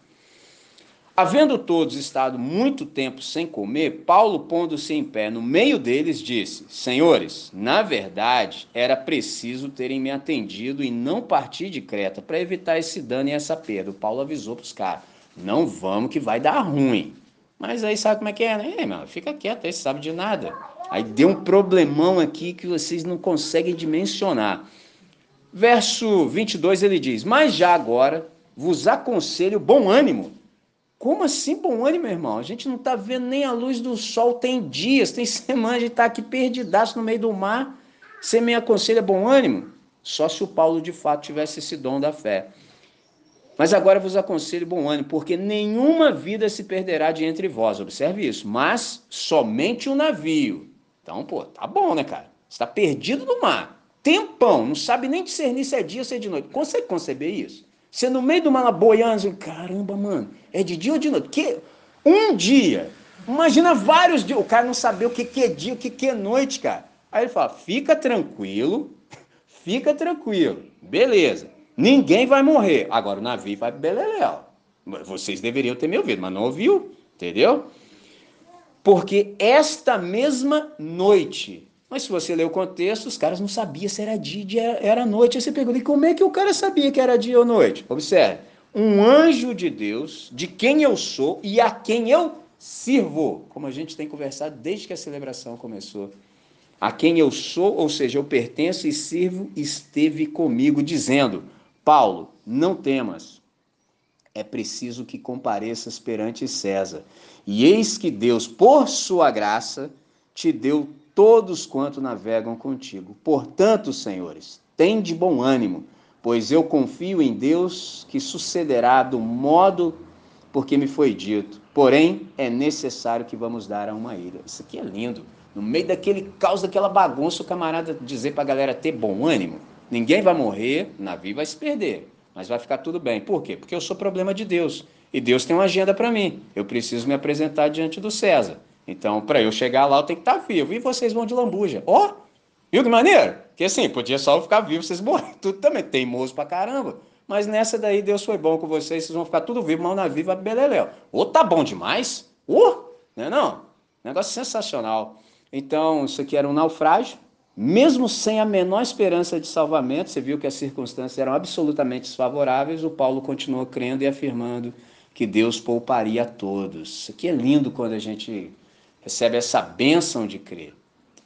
Havendo todos estado muito tempo sem comer, Paulo, pondo-se em pé no meio deles, disse: Senhores, na verdade, era preciso terem me atendido e não partir de Creta para evitar esse dano e essa perda. O Paulo avisou para os caras: Não vamos que vai dar ruim. Mas aí sabe como é que é, né? Ei, fica quieto aí, sabe de nada. Aí deu um problemão aqui que vocês não conseguem dimensionar. Verso 22 ele diz: Mas já agora vos aconselho bom ânimo como assim bom ânimo, meu irmão? A gente não está vendo nem a luz do sol, tem dias, tem semanas, a gente está aqui perdidaço no meio do mar. Você me aconselha bom ânimo? Só se o Paulo de fato tivesse esse dom da fé. Mas agora vos aconselho bom ânimo, porque nenhuma vida se perderá de entre vós, observe isso, mas somente um navio. Então, pô, tá bom, né, cara? Está perdido no mar, tempão, não sabe nem discernir se é dia ou se é de noite. Consegue conceber isso? Você no meio do mar boiando, caramba, mano, é de dia ou de noite? Que um dia. Imagina vários dias. O cara não saber o que, que é dia, o que, que é noite, cara. Aí ele fala: fica tranquilo, fica tranquilo, beleza. Ninguém vai morrer. Agora o navio vai beleléu. Vocês deveriam ter me ouvido, mas não ouviu, entendeu? Porque esta mesma noite mas se você ler o contexto, os caras não sabiam se era dia, era noite. Aí você pergunta, e como é que o cara sabia que era dia ou noite? Observe, um anjo de Deus, de quem eu sou e a quem eu sirvo, como a gente tem conversado desde que a celebração começou. A quem eu sou, ou seja, eu pertenço e sirvo, esteve comigo, dizendo: Paulo, não temas, é preciso que compareças perante César. E eis que Deus, por sua graça, te deu todos quanto navegam contigo. Portanto, senhores, tende bom ânimo, pois eu confio em Deus que sucederá do modo porque me foi dito. Porém, é necessário que vamos dar a uma ilha. Isso aqui é lindo. No meio daquele caos, daquela bagunça, o camarada dizer para a galera ter bom ânimo. Ninguém vai morrer, o navio vai se perder, mas vai ficar tudo bem. Por quê? Porque eu sou problema de Deus. E Deus tem uma agenda para mim. Eu preciso me apresentar diante do César. Então, para eu chegar lá, eu tenho que estar tá vivo. E vocês vão de lambuja. Ó, oh, viu que maneiro? Que assim, podia só ficar vivo, vocês morrem. Tudo também teimoso pra caramba. Mas nessa daí, Deus foi bom com vocês, vocês vão ficar tudo vivo, mal na viva, beleléu. Ô, tá bom demais? Ô, não é não? Negócio sensacional. Então, isso aqui era um naufrágio. Mesmo sem a menor esperança de salvamento, você viu que as circunstâncias eram absolutamente desfavoráveis, o Paulo continuou crendo e afirmando que Deus pouparia a todos. Isso aqui é lindo quando a gente recebe essa bênção de crer.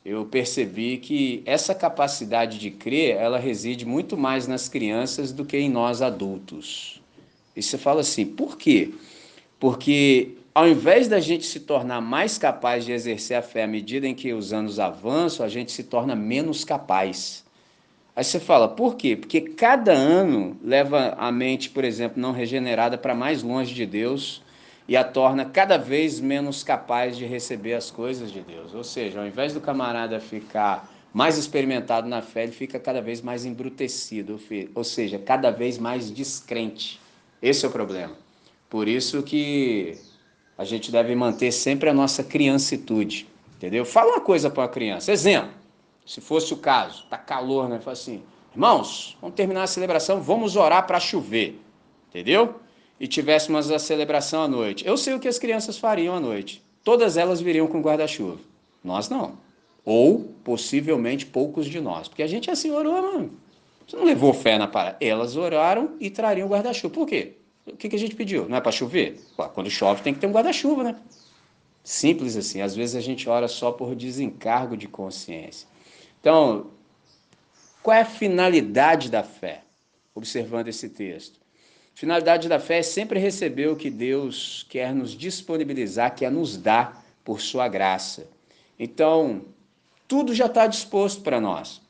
Eu percebi que essa capacidade de crer, ela reside muito mais nas crianças do que em nós adultos. E você fala assim, por quê? Porque ao invés da gente se tornar mais capaz de exercer a fé à medida em que os anos avançam, a gente se torna menos capaz. Aí você fala, por quê? Porque cada ano leva a mente, por exemplo, não regenerada para mais longe de Deus e a torna cada vez menos capaz de receber as coisas de Deus. Ou seja, ao invés do camarada ficar mais experimentado na fé, ele fica cada vez mais embrutecido, ou seja, cada vez mais descrente. Esse é o problema. Por isso que a gente deve manter sempre a nossa criancitude, entendeu? Fala uma coisa para uma criança. Exemplo, se fosse o caso, tá calor, né? Fala assim, irmãos, vamos terminar a celebração, vamos orar para chover, entendeu? E tivéssemos a celebração à noite, eu sei o que as crianças fariam à noite. Todas elas viriam com guarda-chuva. Nós não. Ou, possivelmente, poucos de nós. Porque a gente assim orou, mano. Você não levou fé na parada. Elas oraram e trariam guarda-chuva. Por quê? O que, que a gente pediu? Não é para chover? Quando chove tem que ter um guarda-chuva, né? Simples assim. Às vezes a gente ora só por desencargo de consciência. Então, qual é a finalidade da fé? Observando esse texto. Finalidade da fé é sempre receber o que Deus quer nos disponibilizar, quer nos dar por sua graça. Então, tudo já está disposto para nós.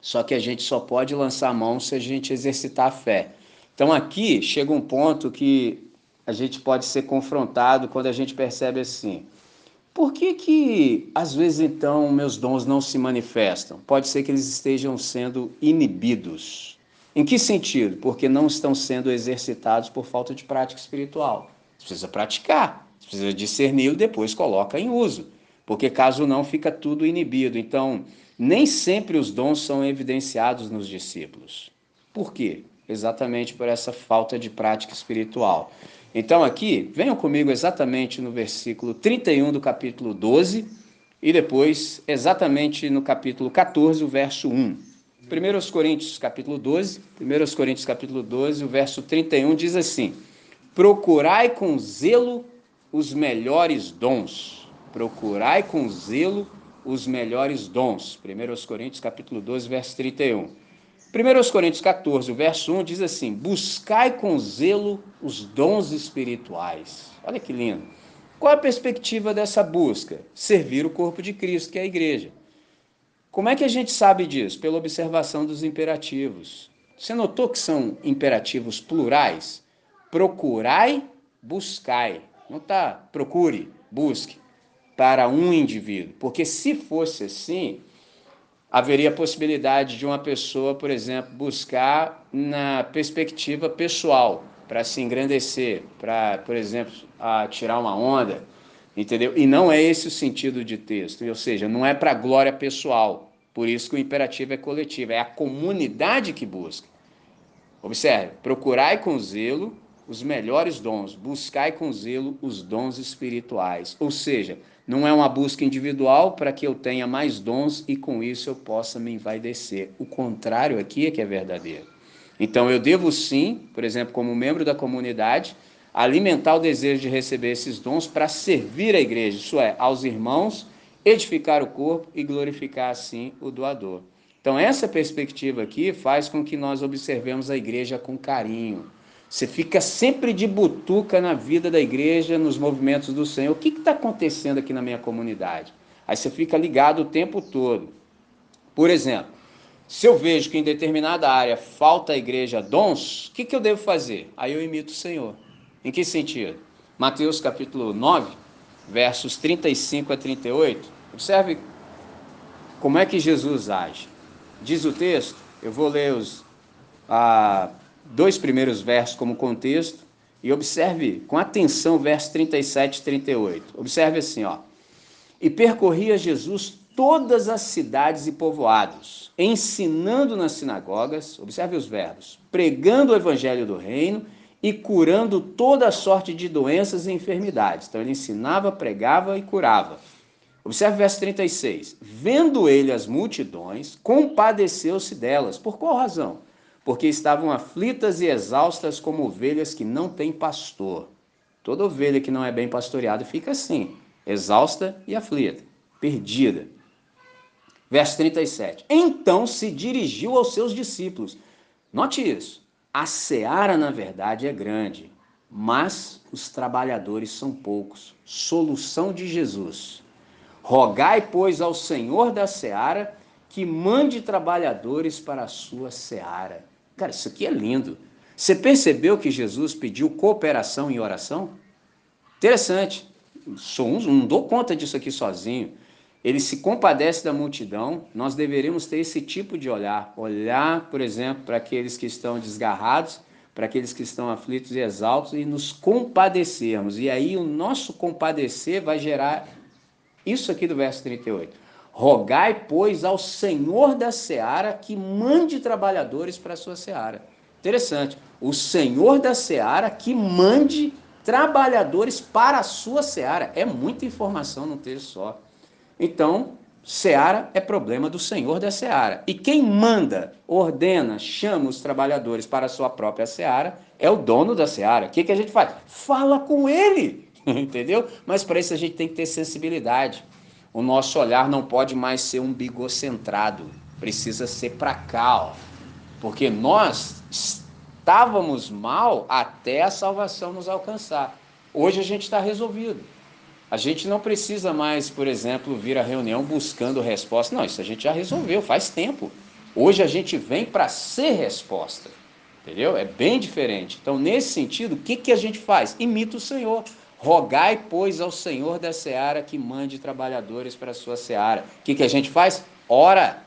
Só que a gente só pode lançar a mão se a gente exercitar a fé. Então, aqui chega um ponto que a gente pode ser confrontado quando a gente percebe assim: por que, que às vezes então meus dons não se manifestam? Pode ser que eles estejam sendo inibidos. Em que sentido? Porque não estão sendo exercitados por falta de prática espiritual. Você precisa praticar, você precisa discernir e depois coloca em uso. Porque caso não, fica tudo inibido. Então, nem sempre os dons são evidenciados nos discípulos. Por quê? Exatamente por essa falta de prática espiritual. Então, aqui, venham comigo exatamente no versículo 31 do capítulo 12 e depois exatamente no capítulo 14, o verso 1. 1 Coríntios, capítulo 12, 1 Coríntios, capítulo 12, o verso 31 diz assim: Procurai com zelo os melhores dons. Procurai com zelo os melhores dons. 1 Coríntios, capítulo 12, verso 31. 1 Coríntios 14, o verso 1 diz assim: Buscai com zelo os dons espirituais. Olha que lindo. Qual a perspectiva dessa busca? Servir o corpo de Cristo, que é a igreja. Como é que a gente sabe disso? Pela observação dos imperativos. Você notou que são imperativos plurais? Procurai, buscai. Não está procure, busque para um indivíduo. Porque se fosse assim, haveria a possibilidade de uma pessoa, por exemplo, buscar na perspectiva pessoal, para se engrandecer, para, por exemplo, tirar uma onda, entendeu? E não é esse o sentido de texto, ou seja, não é para glória pessoal. Por isso que o imperativo é coletivo, é a comunidade que busca. Observe, procurai com zelo os melhores dons, buscai com zelo os dons espirituais. Ou seja, não é uma busca individual para que eu tenha mais dons e com isso eu possa me envaidecer. O contrário aqui é que é verdadeiro. Então eu devo sim, por exemplo, como membro da comunidade, alimentar o desejo de receber esses dons para servir a igreja, isso é, aos irmãos, edificar o corpo e glorificar assim o doador. Então essa perspectiva aqui faz com que nós observemos a igreja com carinho você fica sempre de butuca na vida da igreja, nos movimentos do Senhor. O que está acontecendo aqui na minha comunidade? Aí você fica ligado o tempo todo. Por exemplo, se eu vejo que em determinada área falta a igreja dons, o que, que eu devo fazer? Aí eu imito o Senhor. Em que sentido? Mateus capítulo 9, versos 35 a 38. Observe como é que Jesus age. Diz o texto, eu vou ler os. Ah, dois primeiros versos como contexto e observe com atenção o verso 37 e 38. Observe assim, ó. E percorria Jesus todas as cidades e povoados, ensinando nas sinagogas, observe os verbos, pregando o evangelho do reino e curando toda sorte de doenças e enfermidades. Então ele ensinava, pregava e curava. Observe o verso 36. Vendo ele as multidões, compadeceu-se delas. Por qual razão? porque estavam aflitas e exaustas como ovelhas que não têm pastor. Toda ovelha que não é bem pastoreada fica assim, exausta e aflita, perdida. Verso 37. Então se dirigiu aos seus discípulos. Note isso. A seara, na verdade, é grande, mas os trabalhadores são poucos. Solução de Jesus. Rogai, pois, ao Senhor da seara que mande trabalhadores para a sua seara. Cara, isso aqui é lindo. Você percebeu que Jesus pediu cooperação em oração? Interessante. Sou um, não dou conta disso aqui sozinho. Ele se compadece da multidão. Nós deveríamos ter esse tipo de olhar. Olhar, por exemplo, para aqueles que estão desgarrados, para aqueles que estão aflitos e exaltos e nos compadecermos. E aí o nosso compadecer vai gerar isso aqui do verso 38 Rogai, pois, ao Senhor da seara que mande trabalhadores para a sua seara. Interessante. O Senhor da seara que mande trabalhadores para a sua seara. É muita informação num texto só. Então, seara é problema do Senhor da seara. E quem manda, ordena, chama os trabalhadores para a sua própria seara é o dono da seara. O que, que a gente faz? Fala com ele. Entendeu? Mas para isso a gente tem que ter sensibilidade. O nosso olhar não pode mais ser umbigocentrado, precisa ser para cá, ó. porque nós estávamos mal até a salvação nos alcançar. Hoje a gente está resolvido. A gente não precisa mais, por exemplo, vir à reunião buscando resposta. Não, isso a gente já resolveu faz tempo. Hoje a gente vem para ser resposta. Entendeu? É bem diferente. Então, nesse sentido, o que, que a gente faz? Imita o Senhor. Rogai, pois, ao Senhor da seara que mande trabalhadores para a sua seara. O que, que a gente faz? Ora.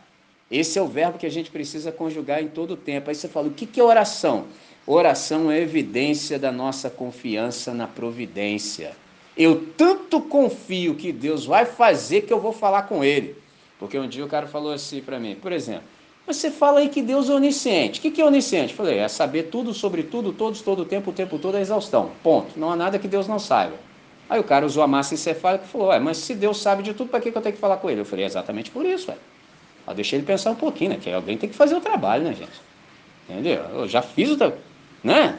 Esse é o verbo que a gente precisa conjugar em todo o tempo. Aí você fala, o que, que é oração? Oração é evidência da nossa confiança na providência. Eu tanto confio que Deus vai fazer que eu vou falar com Ele. Porque um dia o cara falou assim para mim, por exemplo, você fala aí que Deus é onisciente. O que é onisciente? Eu falei, é saber tudo sobre tudo, todos, todo o tempo, o tempo todo, a exaustão. Ponto. Não há nada que Deus não saiba. Aí o cara usou a massa encefálica e falou, ué, mas se Deus sabe de tudo, para que eu tenho que falar com ele? Eu falei, é exatamente por isso, ué. Eu deixei ele pensar um pouquinho, né? Que alguém tem que fazer o trabalho, né, gente? Entendeu? Eu já fiz o trabalho, né?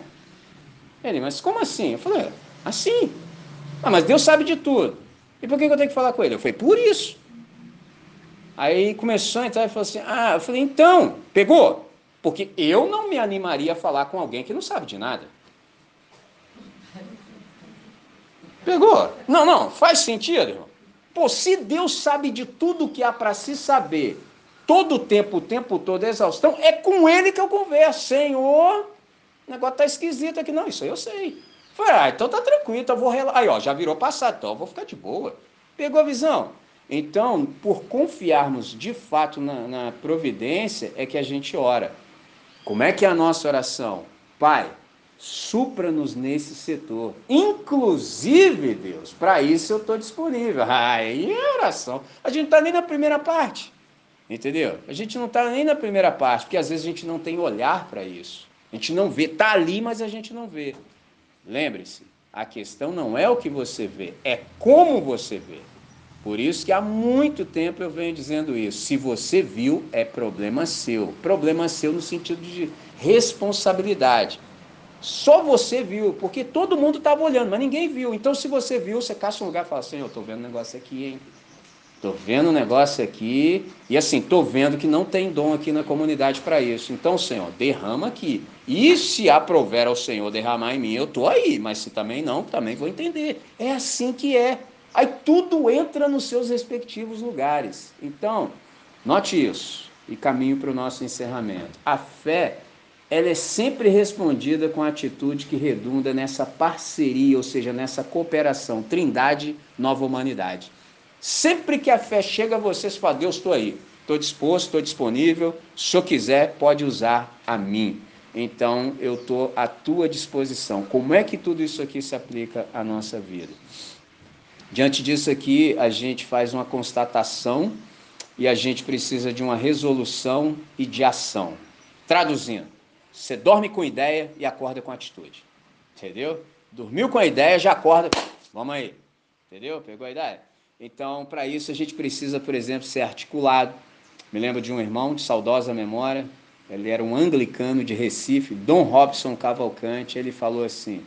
Ele, mas como assim? Eu falei, assim. Ah, mas Deus sabe de tudo. E por que eu tenho que falar com ele? Eu falei, por isso. Aí começou a entrar e falou assim: Ah, eu falei, então, pegou? Porque eu não me animaria a falar com alguém que não sabe de nada. Pegou? Não, não, faz sentido, irmão. Pô, se Deus sabe de tudo que há para se saber, todo o tempo, o tempo todo, exaustão, é com ele que eu converso. Senhor, o negócio tá esquisito aqui. Não, isso aí eu sei. Falei, ah, então tá tranquilo, então vou relaxar. Aí, ó, já virou passado, então vou ficar de boa. Pegou a visão? Então, por confiarmos de fato na, na providência, é que a gente ora. Como é que é a nossa oração? Pai, supra-nos nesse setor. Inclusive, Deus, para isso eu estou disponível. Aí é oração. A gente não está nem na primeira parte. Entendeu? A gente não está nem na primeira parte, porque às vezes a gente não tem olhar para isso. A gente não vê. Está ali, mas a gente não vê. Lembre-se, a questão não é o que você vê, é como você vê. Por isso que há muito tempo eu venho dizendo isso. Se você viu, é problema seu. Problema seu no sentido de responsabilidade. Só você viu, porque todo mundo estava olhando, mas ninguém viu. Então, se você viu, você caça um lugar e fala assim: Eu estou vendo um negócio aqui, hein? Estou vendo um negócio aqui. E assim, estou vendo que não tem dom aqui na comunidade para isso. Então, Senhor, derrama aqui. E se aprover ao Senhor derramar em mim, eu estou aí. Mas se também não, também vou entender. É assim que é. Aí tudo entra nos seus respectivos lugares. Então, note isso e caminho para o nosso encerramento. A fé, ela é sempre respondida com atitude que redunda nessa parceria, ou seja, nessa cooperação, trindade, nova humanidade. Sempre que a fé chega a você, fala, Deus, estou aí, estou disposto, estou disponível, se eu quiser, pode usar a mim. Então, eu estou à tua disposição. Como é que tudo isso aqui se aplica à nossa vida? Diante disso aqui, a gente faz uma constatação e a gente precisa de uma resolução e de ação. Traduzindo, você dorme com ideia e acorda com atitude. Entendeu? Dormiu com a ideia, já acorda. Vamos aí. Entendeu? Pegou a ideia? Então, para isso, a gente precisa, por exemplo, ser articulado. Me lembro de um irmão de saudosa memória, ele era um anglicano de Recife, Dom Robson Cavalcante. Ele falou assim: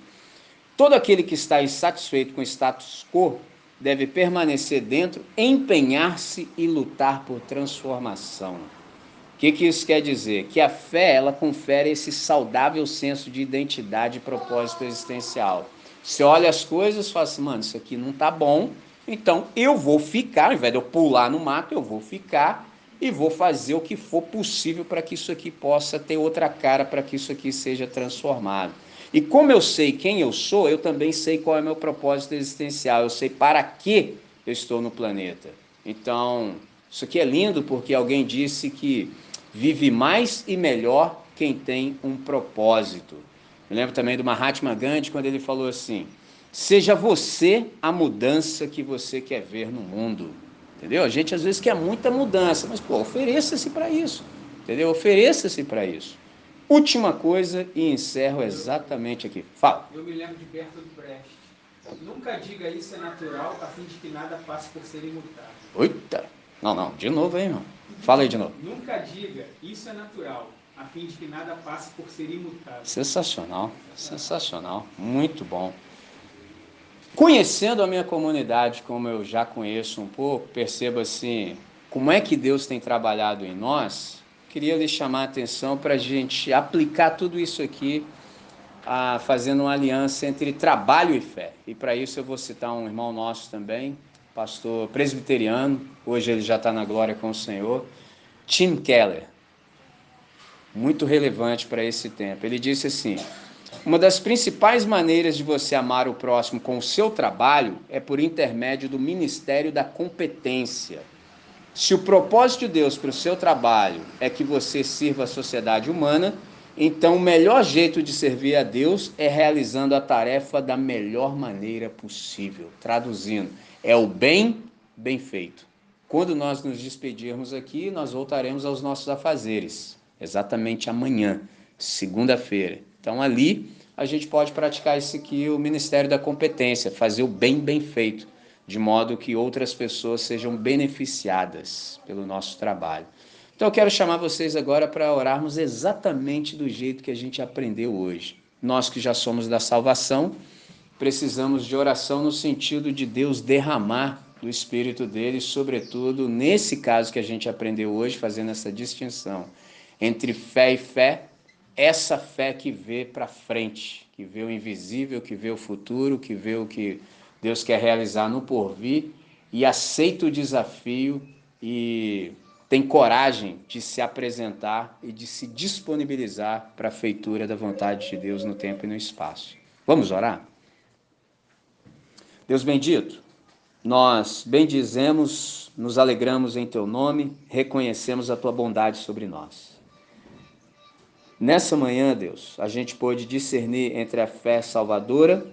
Todo aquele que está insatisfeito com o status quo deve permanecer dentro, empenhar-se e lutar por transformação. O que, que isso quer dizer? Que a fé ela confere esse saudável senso de identidade e propósito existencial. Você olha as coisas e fala assim, mano, isso aqui não tá bom, então eu vou ficar, ao invés de eu pular no mato, eu vou ficar e vou fazer o que for possível para que isso aqui possa ter outra cara, para que isso aqui seja transformado. E como eu sei quem eu sou, eu também sei qual é meu propósito existencial, eu sei para que eu estou no planeta. Então, isso aqui é lindo porque alguém disse que vive mais e melhor quem tem um propósito. Eu lembro também do Mahatma Gandhi quando ele falou assim: seja você a mudança que você quer ver no mundo. Entendeu? A gente às vezes quer muita mudança, mas pô, ofereça-se para isso. Entendeu? Ofereça-se para isso. Última coisa e encerro exatamente aqui. Fala. Eu me lembro de Bertolt Brecht. Nunca diga isso é natural, a fim de que nada passe por ser imutável. Eita! Não, não, de novo aí, irmão. Fala aí de novo. Nunca diga isso é natural, a fim de que nada passe por ser imutável. Sensacional, sensacional, muito bom. Conhecendo a minha comunidade como eu já conheço um pouco, percebo assim, como é que Deus tem trabalhado em nós queria lhe chamar a atenção para a gente aplicar tudo isso aqui, a, fazendo uma aliança entre trabalho e fé. E para isso eu vou citar um irmão nosso também, pastor presbiteriano, hoje ele já está na glória com o Senhor, Tim Keller. Muito relevante para esse tempo. Ele disse assim: uma das principais maneiras de você amar o próximo com o seu trabalho é por intermédio do ministério da competência. Se o propósito de Deus para o seu trabalho é que você sirva a sociedade humana, então o melhor jeito de servir a Deus é realizando a tarefa da melhor maneira possível. Traduzindo, é o bem bem feito. Quando nós nos despedirmos aqui, nós voltaremos aos nossos afazeres, exatamente amanhã, segunda-feira. Então ali a gente pode praticar isso aqui, o Ministério da Competência, fazer o bem bem feito, de modo que outras pessoas sejam beneficiadas pelo nosso trabalho. Então eu quero chamar vocês agora para orarmos exatamente do jeito que a gente aprendeu hoje. Nós que já somos da salvação, precisamos de oração no sentido de Deus derramar do Espírito dele, sobretudo nesse caso que a gente aprendeu hoje, fazendo essa distinção entre fé e fé, essa fé que vê para frente, que vê o invisível, que vê o futuro, que vê o que Deus quer realizar no porvir e aceita o desafio e tem coragem de se apresentar e de se disponibilizar para a feitura da vontade de Deus no tempo e no espaço. Vamos orar? Deus bendito, nós bendizemos, nos alegramos em teu nome, reconhecemos a tua bondade sobre nós. Nessa manhã, Deus, a gente pôde discernir entre a fé salvadora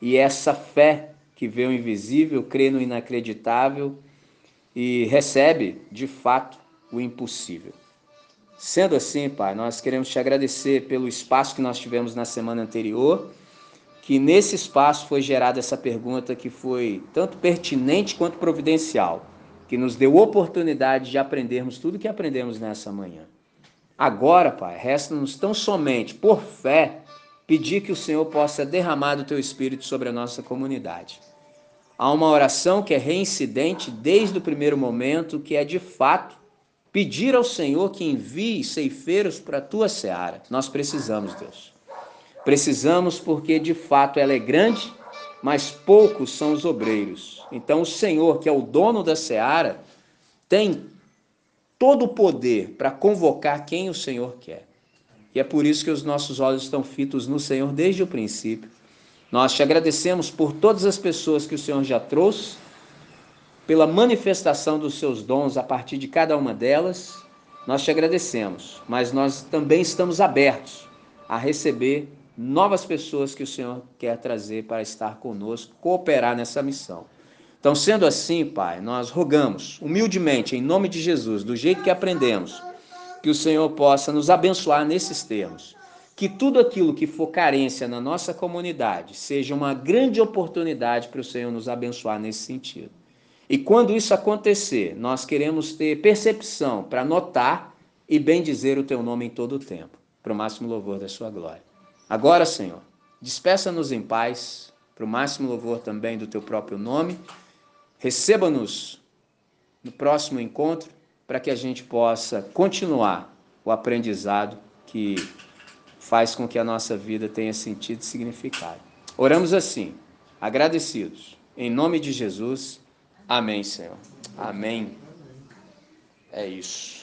e essa fé que vê o invisível, crê no inacreditável e recebe, de fato, o impossível. Sendo assim, Pai, nós queremos te agradecer pelo espaço que nós tivemos na semana anterior, que nesse espaço foi gerada essa pergunta que foi tanto pertinente quanto providencial, que nos deu oportunidade de aprendermos tudo que aprendemos nessa manhã. Agora, Pai, resta-nos tão somente, por fé, pedir que o Senhor possa derramar do teu Espírito sobre a nossa comunidade. Há uma oração que é reincidente desde o primeiro momento, que é de fato pedir ao Senhor que envie ceifeiros para a tua seara. Nós precisamos, Deus. Precisamos porque de fato ela é grande, mas poucos são os obreiros. Então o Senhor, que é o dono da seara, tem todo o poder para convocar quem o Senhor quer. E é por isso que os nossos olhos estão fitos no Senhor desde o princípio. Nós te agradecemos por todas as pessoas que o Senhor já trouxe, pela manifestação dos seus dons a partir de cada uma delas. Nós te agradecemos, mas nós também estamos abertos a receber novas pessoas que o Senhor quer trazer para estar conosco, cooperar nessa missão. Então, sendo assim, Pai, nós rogamos humildemente, em nome de Jesus, do jeito que aprendemos, que o Senhor possa nos abençoar nesses termos. Que tudo aquilo que for carência na nossa comunidade seja uma grande oportunidade para o Senhor nos abençoar nesse sentido. E quando isso acontecer, nós queremos ter percepção para notar e bem dizer o teu nome em todo o tempo, para o máximo louvor da sua glória. Agora, Senhor, despeça-nos em paz, para o máximo louvor também do teu próprio nome Receba-nos no próximo encontro para que a gente possa continuar o aprendizado que faz com que a nossa vida tenha sentido e significado. Oramos assim, agradecidos. Em nome de Jesus. Amém, Senhor. Amém. É isso.